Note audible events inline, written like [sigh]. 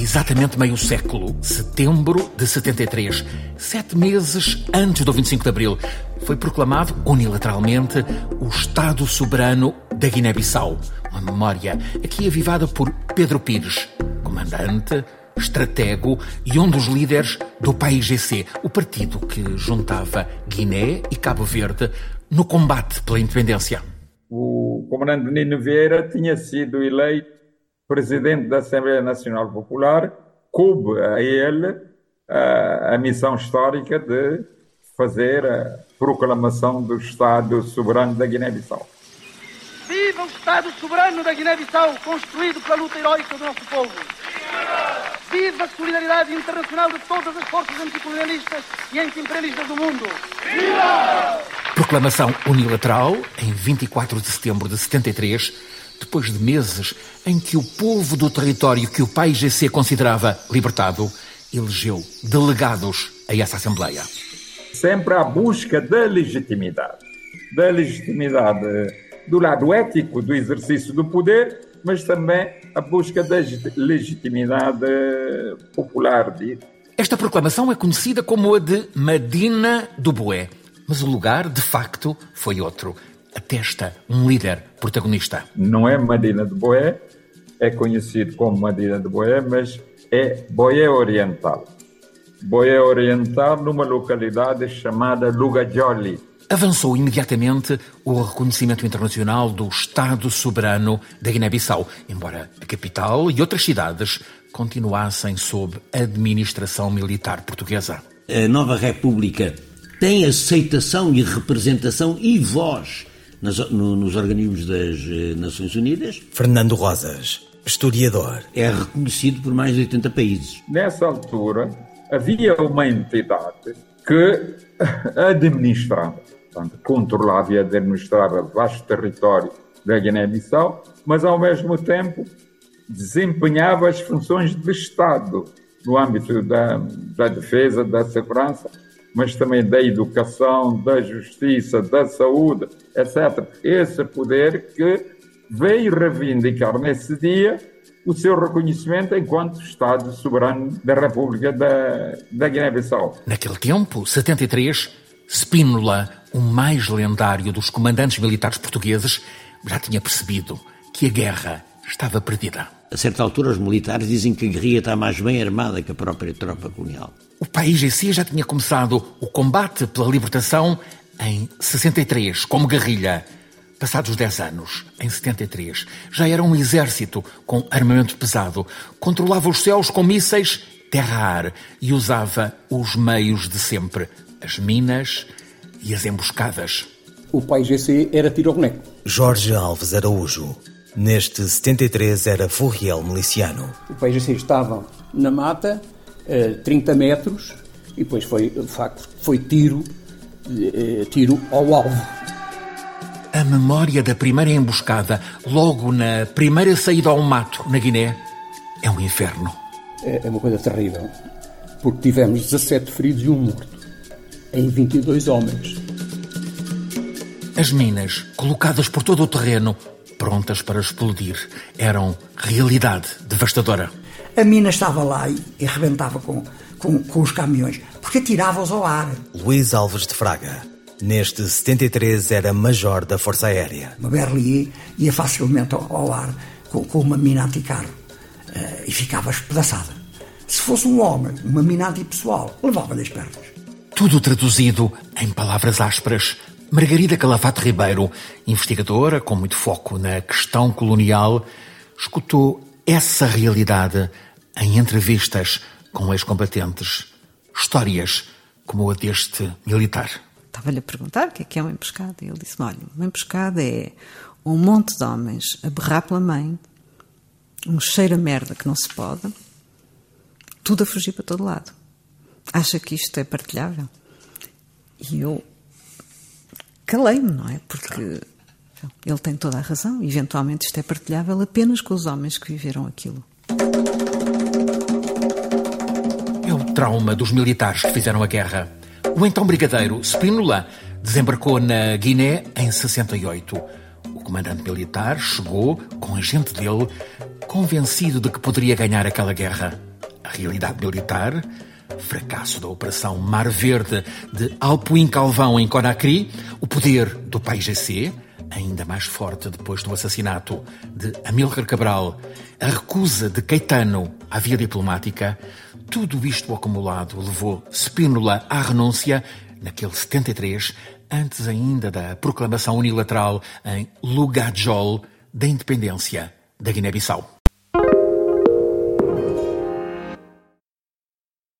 exatamente meio século, setembro de 73, sete meses antes do 25 de Abril, foi proclamado unilateralmente o Estado Soberano da Guiné-Bissau. Uma memória aqui avivada por Pedro Pires, comandante, estratego e um dos líderes do PAIGC, o partido que juntava Guiné e Cabo Verde no combate pela independência. O comandante Nino Vieira tinha sido eleito presidente da Assembleia Nacional Popular, coube a ele a, a missão histórica de fazer a proclamação do Estado soberano da Guiné-Bissau. Viva o Estado soberano da Guiné-Bissau, construído pela luta heroica do nosso povo! Viva a solidariedade internacional de todas as forças anticolonialistas e anti-imperialistas do mundo! Viva! Proclamação unilateral, em 24 de setembro de 73, depois de meses em que o povo do território que o pai GC considerava libertado elegeu delegados a essa Assembleia. Sempre à busca da legitimidade. Da legitimidade do lado ético do exercício do poder, mas também a busca da legitimidade popular. Esta proclamação é conhecida como a de Medina do Boé, mas o lugar, de facto, foi outro atesta um líder protagonista. Não é Medina de Boé, é conhecido como Medina de Boé, mas é Boé Oriental. Boé Oriental numa localidade chamada Lugajoli. Avançou imediatamente o reconhecimento internacional do Estado soberano da Guiné-Bissau, embora a capital e outras cidades continuassem sob administração militar portuguesa. A nova República tem aceitação e representação e voz nas, no, nos organismos das eh, Nações Unidas. Fernando Rosas, historiador. É reconhecido por mais de 80 países. Nessa altura, havia uma entidade que [laughs] administrava, portanto, controlava e administrava vasto território da Guiné-Bissau, mas ao mesmo tempo desempenhava as funções de Estado no âmbito da, da defesa, da segurança mas também da educação, da justiça, da saúde, etc. Esse poder que veio reivindicar nesse dia o seu reconhecimento enquanto Estado soberano da República da, da Guiné-Bissau. Naquele tempo, 73, Spínola, o mais lendário dos comandantes militares portugueses, já tinha percebido que a guerra estava perdida. A certa altura, os militares dizem que a guerrilha está mais bem armada que a própria tropa colonial. O país em si já tinha começado o combate pela libertação em 63, como guerrilha. Passados 10 anos, em 73, já era um exército com armamento pesado, controlava os céus com mísseis terra-ar e usava os meios de sempre, as minas e as emboscadas. O país GC era tiro ao boneco. Jorge Alves Araújo. Neste 73 era Furriel miliciano. O país GC estava na mata, 30 metros e depois foi, de facto, foi tiro, eh, tiro ao alvo. A memória da primeira emboscada, logo na primeira saída ao mato, na Guiné, é um inferno. É, é uma coisa terrível, porque tivemos 17 feridos e um morto, em 22 homens. As minas, colocadas por todo o terreno, prontas para explodir, eram realidade devastadora a mina estava lá e, e arrebentava com, com, com os caminhões, porque atirava-os ao ar. Luís Alves de Fraga. Neste 73 era major da Força Aérea. Uma Berlier ia facilmente ao, ao ar com, com, uma mina anticarro uh, e ficava espedaçada. Se fosse um homem, uma mina antipessoal, levava-lhe as pernas. Tudo traduzido em palavras ásperas. Margarida Calafate Ribeiro, investigadora com muito foco na questão colonial, escutou essa realidade em entrevistas com ex-combatentes, histórias como a deste militar. Estava-lhe a perguntar o que é que é uma emboscada e ele disse olha, uma emboscada é um monte de homens a berrar pela mãe, um cheiro a merda que não se pode, tudo a fugir para todo lado. Acha que isto é partilhável? E eu calei-me, não é? Porque ele tem toda a razão. Eventualmente isto é partilhável apenas com os homens que viveram aquilo. É o trauma dos militares que fizeram a guerra. O então brigadeiro Spínola desembarcou na Guiné em 68. O comandante militar chegou com a gente dele, convencido de que poderia ganhar aquela guerra. a realidade militar, fracasso da Operação Mar Verde de Alpuim Calvão em Conakry, o poder do PAIGC, ainda mais forte depois do assassinato de Amílcar Cabral, a recusa de Caetano à via diplomática, tudo isto acumulado levou Spínola à renúncia naquele 73, antes ainda da proclamação unilateral em Lugajol da independência da Guiné-Bissau.